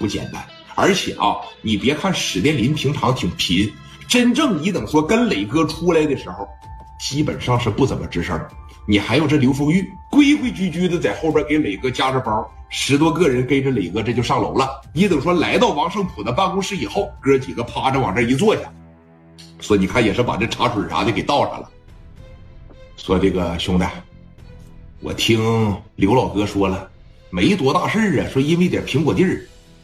不简单。而且啊，你别看史殿林平常挺贫，真正你等说跟磊哥出来的时候，基本上是不怎么吱声。你还有这刘丰玉，规规矩矩的在后边给磊哥夹着包，十多个人跟着磊哥这就上楼了。你等说来到王胜普的办公室以后，哥几个趴着往这一坐下，说你看也是把这茶水啥的给倒上了。说这个兄弟，我听刘老哥说了，没多大事啊。说因为点苹果地儿，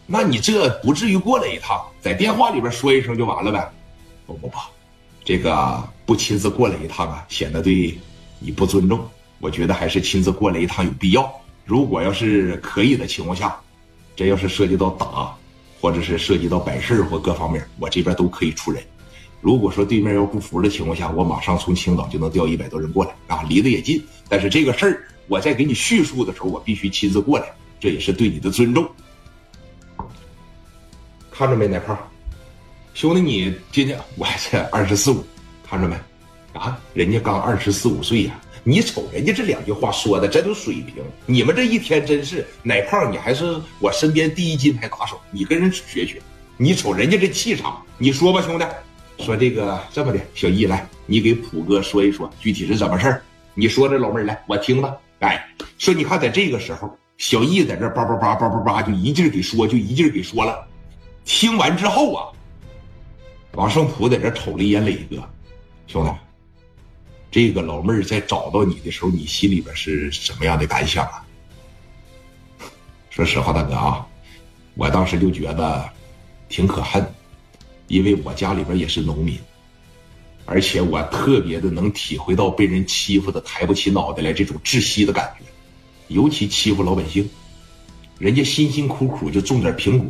那你这不至于过来一趟，在电话里边说一声就完了呗？不不不，这个不亲自过来一趟啊，显得对你不尊重。我觉得还是亲自过来一趟有必要。如果要是可以的情况下，这要是涉及到打，或者是涉及到摆事或各方面，我这边都可以出人。如果说对面要不服的情况下，我马上从青岛就能调一百多人过来啊，离得也近。但是这个事儿，我在给你叙述的时候，我必须亲自过来，这也是对你的尊重。看着没，奶胖，兄弟，你今年我这二十四五，看着没？啊，人家刚二十四五岁呀，你瞅人家这两句话说的，真有水平。你们这一天真是奶胖，你还是我身边第一金牌打手，你跟人学学。你瞅人家这气场，你说吧，兄弟。说这个这么的，小易来，你给普哥说一说具体是怎么事儿你说这老妹儿来，我听了。哎，说你看，在这个时候，小易在这叭叭叭叭叭叭就一劲儿给说，就一劲儿给说了。听完之后啊，王胜普在这瞅了一眼磊哥，兄弟，这个老妹儿在找到你的时候，你心里边是什么样的感想啊？说实话，大哥啊，我当时就觉得挺可恨。因为我家里边也是农民，而且我特别的能体会到被人欺负的抬不起脑袋来这种窒息的感觉，尤其欺负老百姓，人家辛辛苦苦就种点苹果，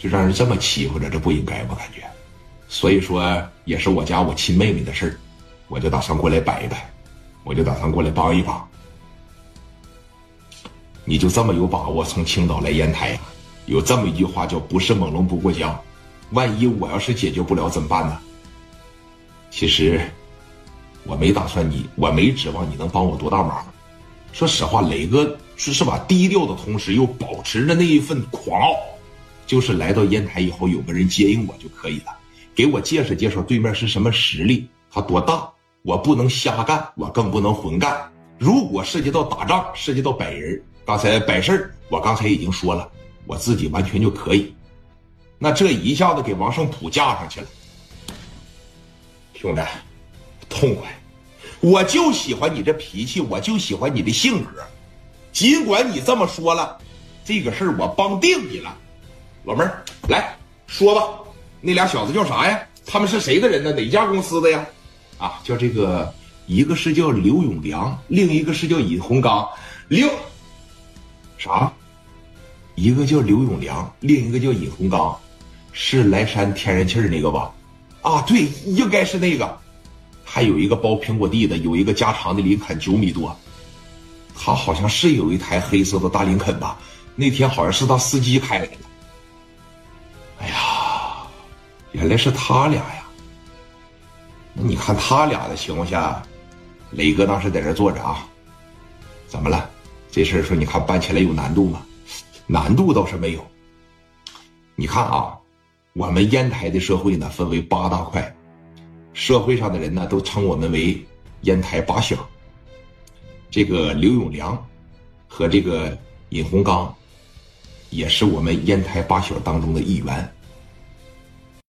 就让人这么欺负着，这不应该我感觉，所以说也是我家我亲妹妹的事儿，我就打算过来摆一摆，我就打算过来帮一帮。你就这么有把握从青岛来烟台？有这么一句话叫“不是猛龙不过江”。万一我要是解决不了怎么办呢？其实我没打算你，我没指望你能帮我多大忙。说实话，磊哥是是吧？低调的同时又保持着那一份狂傲，就是来到烟台以后有个人接应我就可以了，给我介绍介绍对面是什么实力，他多大，我不能瞎干，我更不能混干。如果涉及到打仗，涉及到摆人，刚才摆事儿，我刚才已经说了，我自己完全就可以。那这一下子给王胜普架上去了，兄弟，痛快！我就喜欢你这脾气，我就喜欢你的性格。尽管你这么说了，这个事儿我帮定你了。老妹儿，来说吧，那俩小子叫啥呀？他们是谁的人呢？哪家公司的呀？啊，叫这个，一个是叫刘永良，另一个是叫尹洪刚。刘啥？一个叫刘永良，另一个叫尹洪刚。是莱山天然气那个吧？啊，对，应该是那个。还有一个包苹果地的，有一个加长的林肯九米多。他好像是有一台黑色的大林肯吧？那天好像是他司机开来的。原来是他俩呀！那你看他俩的情况下，磊哥当时在这坐着啊。怎么了？这事儿说你看办起来有难度吗？难度倒是没有。你看啊。我们烟台的社会呢，分为八大块，社会上的人呢都称我们为烟台八小。这个刘永良和这个尹洪刚，也是我们烟台八小当中的一员。